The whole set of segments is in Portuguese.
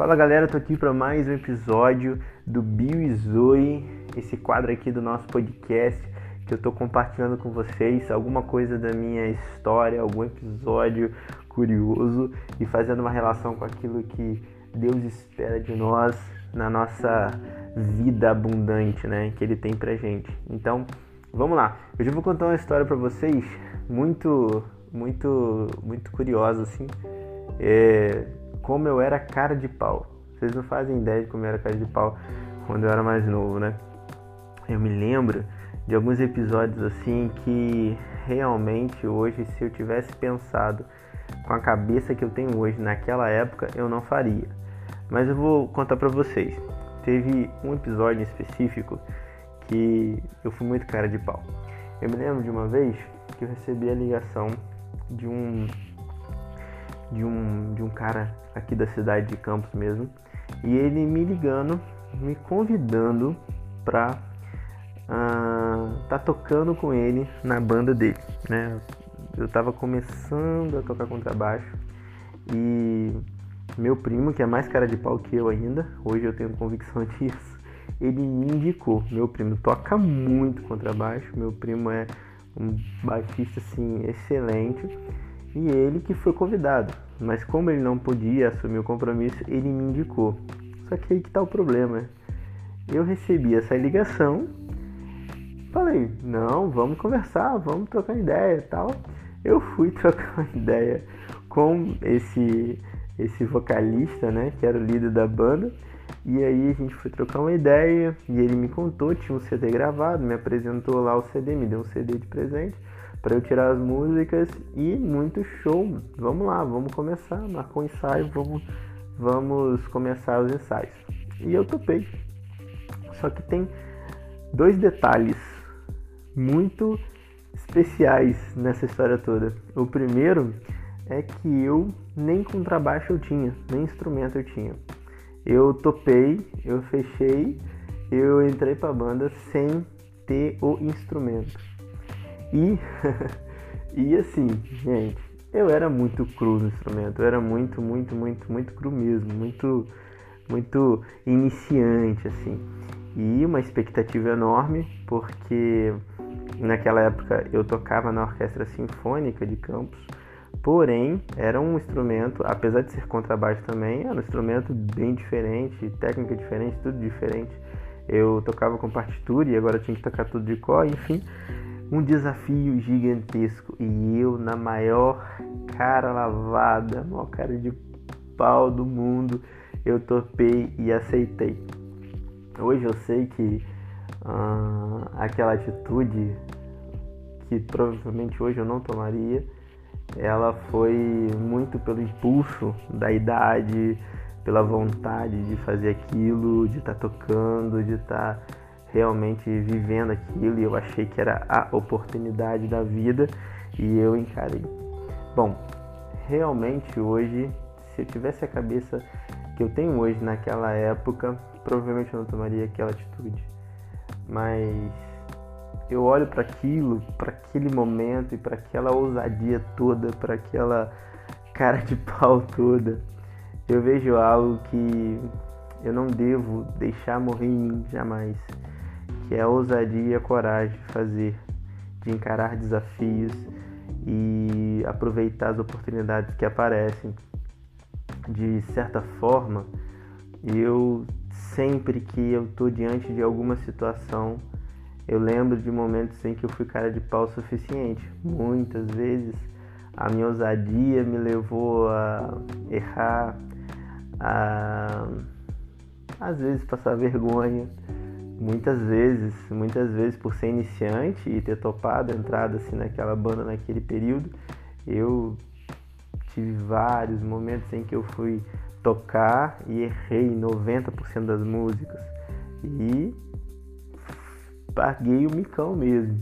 Fala galera, tô aqui para mais um episódio do Bio e Zoe, esse quadro aqui do nosso podcast que eu tô compartilhando com vocês alguma coisa da minha história, algum episódio curioso e fazendo uma relação com aquilo que Deus espera de nós na nossa vida abundante, né, que ele tem pra gente. Então, vamos lá. Hoje eu vou contar uma história para vocês muito muito muito curiosa assim. É, como eu era cara de pau. Vocês não fazem ideia de como eu era cara de pau quando eu era mais novo, né? Eu me lembro de alguns episódios assim que realmente hoje, se eu tivesse pensado com a cabeça que eu tenho hoje naquela época, eu não faria. Mas eu vou contar pra vocês. Teve um episódio específico que eu fui muito cara de pau. Eu me lembro de uma vez que eu recebi a ligação de um de um, de um cara aqui da cidade de Campos mesmo, e ele me ligando, me convidando pra uh, tá tocando com ele na banda dele, né? Eu tava começando a tocar contrabaixo e meu primo, que é mais cara de pau que eu ainda, hoje eu tenho convicção disso, ele me indicou. Meu primo toca muito contrabaixo, meu primo é um baixista assim excelente e ele que foi convidado. Mas como ele não podia assumir o compromisso, ele me indicou. Só que aí que tá o problema. Eu recebi essa ligação, falei, não, vamos conversar, vamos trocar ideia e tal. Eu fui trocar uma ideia com esse esse vocalista, né, que era o líder da banda. E aí a gente foi trocar uma ideia e ele me contou, tinha um CD gravado, me apresentou lá o CD, me deu um CD de presente para eu tirar as músicas e muito show. Vamos lá, vamos começar, marcou um ensaio, vamos, vamos começar os ensaios. E eu topei. Só que tem dois detalhes muito especiais nessa história toda. O primeiro é que eu nem contrabaixo eu tinha, nem instrumento eu tinha. Eu topei, eu fechei, eu entrei para a banda sem ter o instrumento. E, e assim, gente, eu era muito cru no instrumento, eu era muito, muito, muito, muito cru mesmo, muito, muito iniciante, assim. E uma expectativa enorme, porque naquela época eu tocava na Orquestra Sinfônica de Campos, porém era um instrumento, apesar de ser contrabaixo também, era um instrumento bem diferente, técnica diferente, tudo diferente. Eu tocava com partitura e agora tinha que tocar tudo de cor, enfim um desafio gigantesco e eu na maior cara lavada, maior cara de pau do mundo, eu topei e aceitei. Hoje eu sei que uh, aquela atitude que provavelmente hoje eu não tomaria, ela foi muito pelo impulso da idade, pela vontade de fazer aquilo, de estar tá tocando, de estar tá realmente vivendo aquilo e eu achei que era a oportunidade da vida e eu encarei. Bom, realmente hoje, se eu tivesse a cabeça que eu tenho hoje naquela época, provavelmente eu não tomaria aquela atitude. Mas eu olho para aquilo, para aquele momento e para aquela ousadia toda, para aquela cara de pau toda. Eu vejo algo que eu não devo deixar morrer em mim jamais que é a ousadia e a coragem de fazer, de encarar desafios e aproveitar as oportunidades que aparecem. De certa forma, eu sempre que eu estou diante de alguma situação, eu lembro de momentos em que eu fui cara de pau suficiente. Muitas vezes a minha ousadia me levou a errar, a às vezes passar vergonha, muitas vezes, muitas vezes por ser iniciante e ter topado a entrada assim naquela banda naquele período, eu tive vários momentos em que eu fui tocar e errei 90% das músicas e paguei o micão mesmo.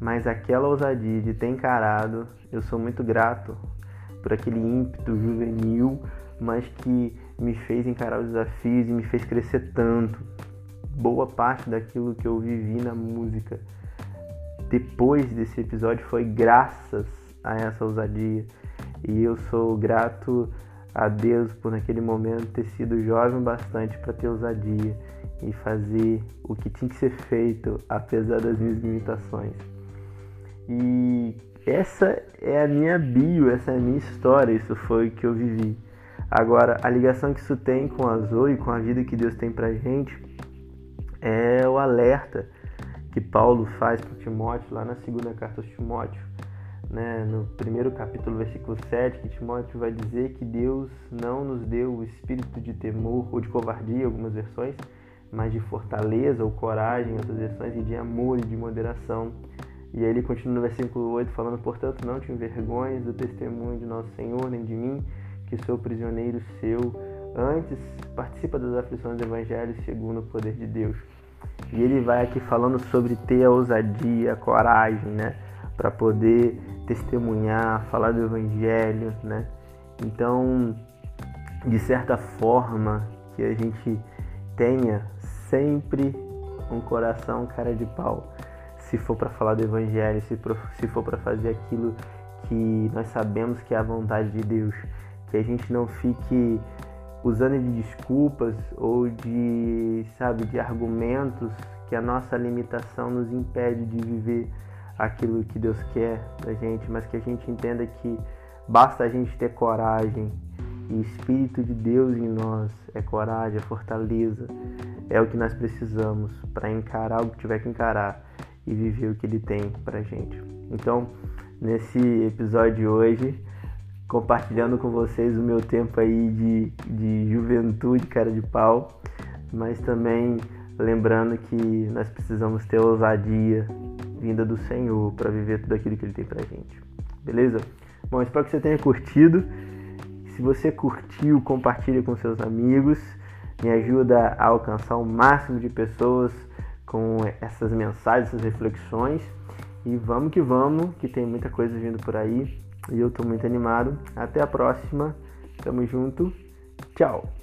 Mas aquela ousadia de ter encarado, eu sou muito grato por aquele ímpeto juvenil, mas que me fez encarar os desafios e me fez crescer tanto boa parte daquilo que eu vivi na música depois desse episódio foi graças a essa ousadia. E eu sou grato a Deus por naquele momento ter sido jovem bastante para ter ousadia e fazer o que tinha que ser feito, apesar das minhas limitações. E essa é a minha bio, essa é a minha história, isso foi o que eu vivi. Agora, a ligação que isso tem com a Zoe, com a vida que Deus tem pra gente, é o alerta que Paulo faz para Timóteo lá na segunda carta aos Timóteo, né, no primeiro capítulo, versículo 7, que Timóteo vai dizer que Deus não nos deu o espírito de temor ou de covardia, algumas versões, mas de fortaleza ou coragem, outras versões, e de amor e de moderação. E aí ele continua no versículo 8 falando, portanto, não te envergonhes do testemunho de nosso Senhor, nem de mim, que sou prisioneiro seu. Antes, participa das aflições do Evangelho segundo o poder de Deus. E ele vai aqui falando sobre ter a ousadia, a coragem, né? Para poder testemunhar, falar do Evangelho, né? Então, de certa forma, que a gente tenha sempre um coração cara de pau se for para falar do Evangelho, se, se for para fazer aquilo que nós sabemos que é a vontade de Deus, que a gente não fique usando de desculpas ou de, sabe, de argumentos que a nossa limitação nos impede de viver aquilo que Deus quer da gente, mas que a gente entenda que basta a gente ter coragem e o Espírito de Deus em nós é coragem, é fortaleza, é o que nós precisamos para encarar o que tiver que encarar e viver o que Ele tem para gente. Então, nesse episódio de hoje, compartilhando com vocês o meu tempo aí de, de juventude, cara de pau, mas também lembrando que nós precisamos ter ousadia vinda do Senhor para viver tudo aquilo que Ele tem pra gente. Beleza? Bom, espero que você tenha curtido. Se você curtiu, compartilhe com seus amigos. Me ajuda a alcançar o máximo de pessoas com essas mensagens, essas reflexões. E vamos que vamos, que tem muita coisa vindo por aí. E eu estou muito animado. Até a próxima. Tamo junto. Tchau.